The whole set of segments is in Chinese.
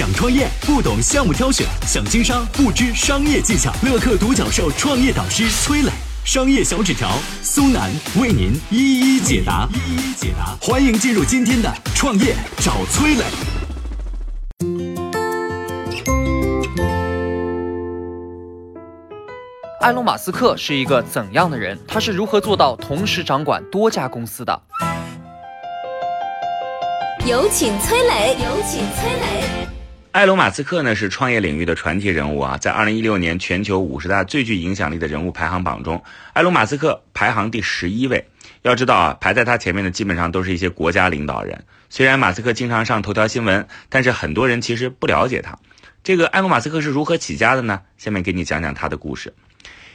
想创业不懂项目挑选，想经商不知商业技巧。乐客独角兽创业导师崔磊，商业小纸条苏南为您一一解答。一一解答，欢迎进入今天的创业找崔磊。埃隆·马斯克是一个怎样的人？他是如何做到同时掌管多家公司的？有请崔磊。有请崔磊。埃隆·马斯克呢是创业领域的传奇人物啊，在二零一六年全球五十大最具影响力的人物排行榜中，埃隆·马斯克排行第十一位。要知道啊，排在他前面的基本上都是一些国家领导人。虽然马斯克经常上头条新闻，但是很多人其实不了解他。这个埃隆·马斯克是如何起家的呢？下面给你讲讲他的故事。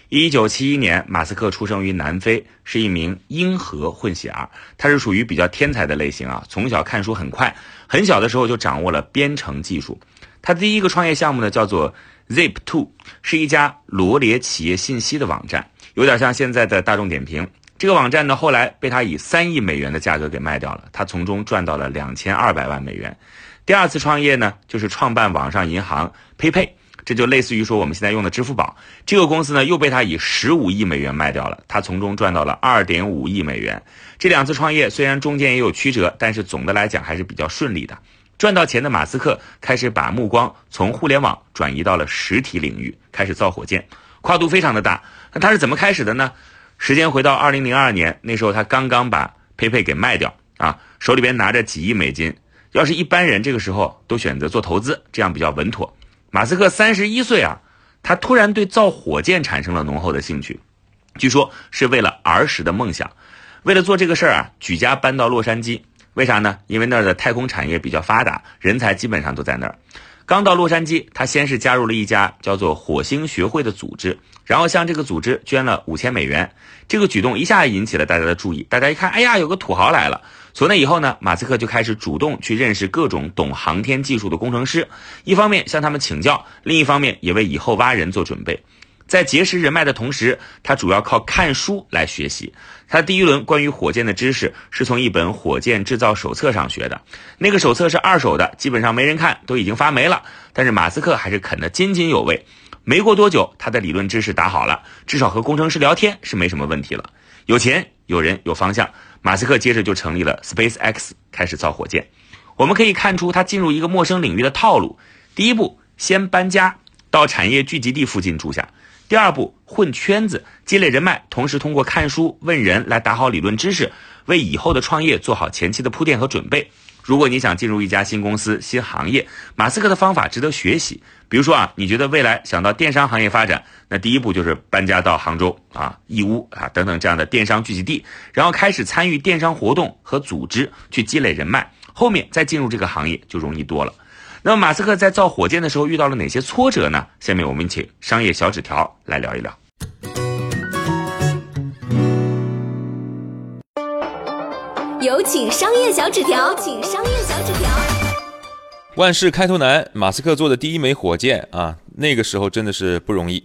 一九七一年，马斯克出生于南非，是一名英荷混血儿。他是属于比较天才的类型啊，从小看书很快，很小的时候就掌握了编程技术。他第一个创业项目呢，叫做 Zip2，是一家罗列企业信息的网站，有点像现在的大众点评。这个网站呢，后来被他以三亿美元的价格给卖掉了，他从中赚到了两千二百万美元。第二次创业呢，就是创办网上银行 PayPay。这就类似于说我们现在用的支付宝，这个公司呢又被他以十五亿美元卖掉了，他从中赚到了二点五亿美元。这两次创业虽然中间也有曲折，但是总的来讲还是比较顺利的。赚到钱的马斯克开始把目光从互联网转移到了实体领域，开始造火箭，跨度非常的大。那他是怎么开始的呢？时间回到二零零二年，那时候他刚刚把佩佩给卖掉啊，手里边拿着几亿美金。要是一般人这个时候都选择做投资，这样比较稳妥。马斯克三十一岁啊，他突然对造火箭产生了浓厚的兴趣，据说是为了儿时的梦想。为了做这个事儿啊，举家搬到洛杉矶。为啥呢？因为那儿的太空产业比较发达，人才基本上都在那儿。刚到洛杉矶，他先是加入了一家叫做火星学会的组织，然后向这个组织捐了五千美元。这个举动一下引起了大家的注意。大家一看，哎呀，有个土豪来了。从那以后呢，马斯克就开始主动去认识各种懂航天技术的工程师，一方面向他们请教，另一方面也为以后挖人做准备。在结识人脉的同时，他主要靠看书来学习。他第一轮关于火箭的知识是从一本火箭制造手册上学的，那个手册是二手的，基本上没人看，都已经发霉了。但是马斯克还是啃得津津有味。没过多久，他的理论知识打好了，至少和工程师聊天是没什么问题了。有钱、有人、有方向。马斯克接着就成立了 SpaceX，开始造火箭。我们可以看出他进入一个陌生领域的套路：第一步，先搬家到产业聚集地附近住下；第二步，混圈子，积累人脉，同时通过看书、问人来打好理论知识，为以后的创业做好前期的铺垫和准备。如果你想进入一家新公司、新行业，马斯克的方法值得学习。比如说啊，你觉得未来想到电商行业发展，那第一步就是搬家到杭州啊、义乌啊等等这样的电商聚集地，然后开始参与电商活动和组织，去积累人脉，后面再进入这个行业就容易多了。那么马斯克在造火箭的时候遇到了哪些挫折呢？下面我们请商业小纸条来聊一聊。有请商业小纸条，请商业小纸条。万事开头难，马斯克做的第一枚火箭啊，那个时候真的是不容易。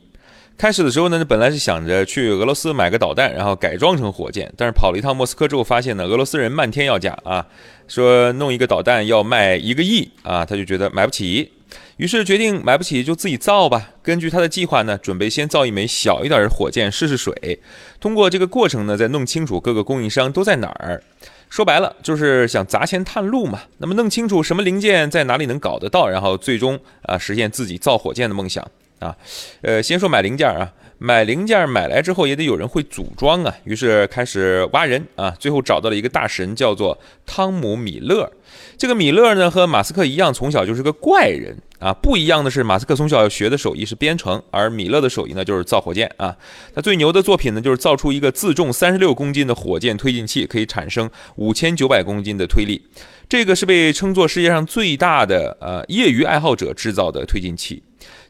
开始的时候呢，本来是想着去俄罗斯买个导弹，然后改装成火箭，但是跑了一趟莫斯科之后，发现呢，俄罗斯人漫天要价啊，说弄一个导弹要卖一个亿啊，他就觉得买不起，于是决定买不起就自己造吧。根据他的计划呢，准备先造一枚小一点的火箭试试水，通过这个过程呢，再弄清楚各个供应商都在哪儿。说白了就是想砸钱探路嘛。那么弄清楚什么零件在哪里能搞得到，然后最终啊实现自己造火箭的梦想啊。呃，先说买零件啊，买零件买来之后也得有人会组装啊。于是开始挖人啊，最后找到了一个大神，叫做汤姆·米勒。这个米勒呢和马斯克一样，从小就是个怪人。啊，不一样的是，马斯克从小学的手艺是编程，而米勒的手艺呢就是造火箭啊。他最牛的作品呢就是造出一个自重三十六公斤的火箭推进器，可以产生五千九百公斤的推力。这个是被称作世界上最大的呃业余爱好者制造的推进器。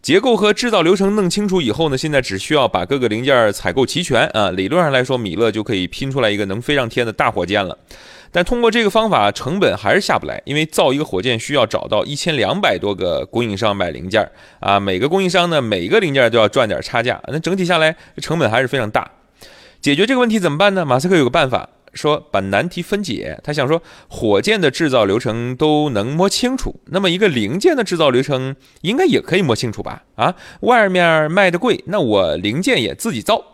结构和制造流程弄清楚以后呢，现在只需要把各个零件采购齐全啊。理论上来说，米勒就可以拼出来一个能飞上天的大火箭了。但通过这个方法，成本还是下不来，因为造一个火箭需要找到一千两百多个供应商买零件啊，每个供应商呢，每一个零件都要赚点差价，那整体下来成本还是非常大。解决这个问题怎么办呢？马斯克有个办法，说把难题分解，他想说火箭的制造流程都能摸清楚，那么一个零件的制造流程应该也可以摸清楚吧？啊，外面卖的贵，那我零件也自己造。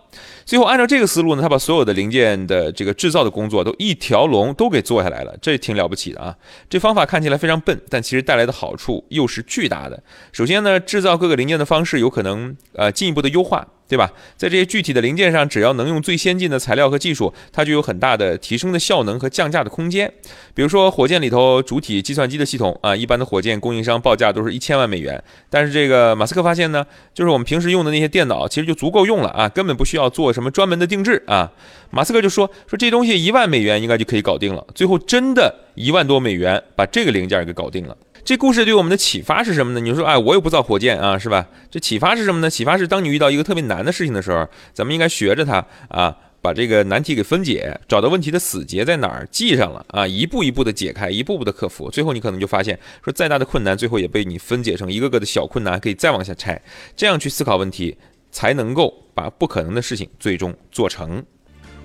最后按照这个思路呢，他把所有的零件的这个制造的工作都一条龙都给做下来了，这挺了不起的啊！这方法看起来非常笨，但其实带来的好处又是巨大的。首先呢，制造各个零件的方式有可能呃进一步的优化。对吧？在这些具体的零件上，只要能用最先进的材料和技术，它就有很大的提升的效能和降价的空间。比如说，火箭里头主体计算机的系统啊，一般的火箭供应商报价都是一千万美元。但是这个马斯克发现呢，就是我们平时用的那些电脑，其实就足够用了啊，根本不需要做什么专门的定制啊。马斯克就说说这东西一万美元应该就可以搞定了。最后真的一万多美元把这个零件给搞定了。这故事对我们的启发是什么呢？你说，哎，我又不造火箭啊，是吧？这启发是什么呢？启发是当你遇到一个特别难的事情的时候，咱们应该学着它啊，把这个难题给分解，找到问题的死结在哪儿，记上了啊，一步一步的解开，一步步的克服，最后你可能就发现，说再大的困难，最后也被你分解成一个个的小困难，可以再往下拆，这样去思考问题，才能够把不可能的事情最终做成。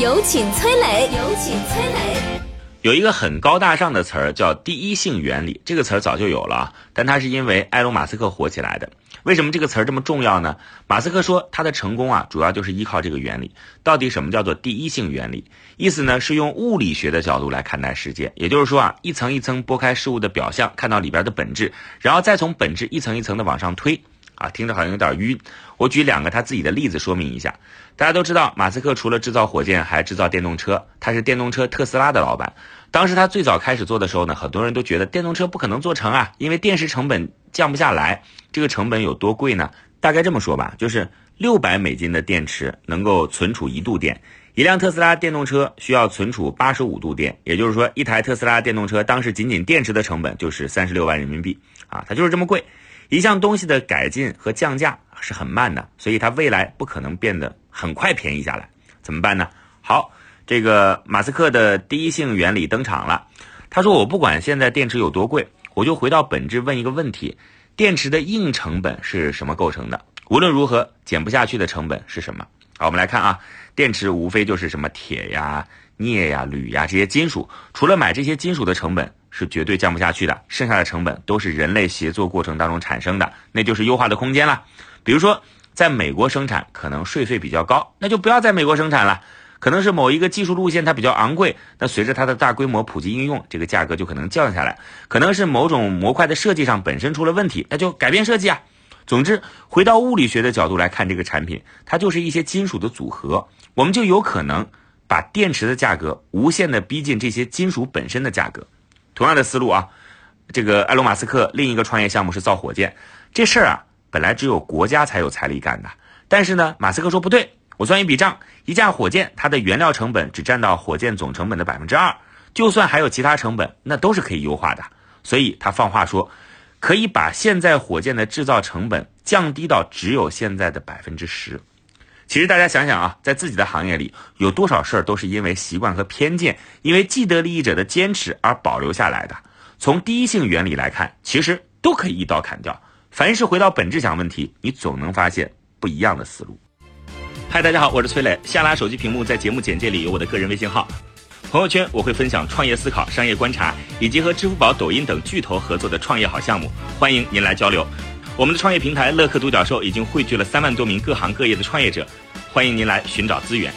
有请崔磊。有请崔磊。有一个很高大上的词儿叫第一性原理，这个词儿早就有了，但它是因为埃隆·马斯克火起来的。为什么这个词儿这么重要呢？马斯克说他的成功啊，主要就是依靠这个原理。到底什么叫做第一性原理？意思呢是用物理学的角度来看待世界，也就是说啊，一层一层剥开事物的表象，看到里边的本质，然后再从本质一层一层的往上推。啊，听着好像有点晕。我举两个他自己的例子说明一下。大家都知道，马斯克除了制造火箭，还制造电动车。他是电动车特斯拉的老板。当时他最早开始做的时候呢，很多人都觉得电动车不可能做成啊，因为电池成本降不下来。这个成本有多贵呢？大概这么说吧，就是六百美金的电池能够存储一度电，一辆特斯拉电动车需要存储八十五度电，也就是说，一台特斯拉电动车当时仅仅电池的成本就是三十六万人民币啊，它就是这么贵。一项东西的改进和降价是很慢的，所以它未来不可能变得很快便宜下来。怎么办呢？好，这个马斯克的第一性原理登场了。他说：“我不管现在电池有多贵，我就回到本质问一个问题：电池的硬成本是什么构成的？无论如何减不下去的成本是什么？”好，我们来看啊，电池无非就是什么铁呀、镍呀、铝呀这些金属，除了买这些金属的成本。是绝对降不下去的，剩下的成本都是人类协作过程当中产生的，那就是优化的空间了。比如说，在美国生产可能税费比较高，那就不要在美国生产了。可能是某一个技术路线它比较昂贵，那随着它的大规模普及应用，这个价格就可能降下来。可能是某种模块的设计上本身出了问题，那就改变设计啊。总之，回到物理学的角度来看这个产品，它就是一些金属的组合，我们就有可能把电池的价格无限的逼近这些金属本身的价格。同样的思路啊，这个埃隆·马斯克另一个创业项目是造火箭，这事儿啊本来只有国家才有财力干的。但是呢，马斯克说不对，我算一笔账，一架火箭它的原料成本只占到火箭总成本的百分之二，就算还有其他成本，那都是可以优化的。所以他放话说，可以把现在火箭的制造成本降低到只有现在的百分之十。其实大家想想啊，在自己的行业里，有多少事儿都是因为习惯和偏见，因为既得利益者的坚持而保留下来的。从第一性原理来看，其实都可以一刀砍掉。凡是回到本质想问题，你总能发现不一样的思路。嗨，大家好，我是崔磊。下拉手机屏幕，在节目简介里有我的个人微信号。朋友圈我会分享创业思考、商业观察，以及和支付宝、抖音等巨头合作的创业好项目，欢迎您来交流。我们的创业平台乐客独角兽已经汇聚了三万多名各行各业的创业者，欢迎您来寻找资源。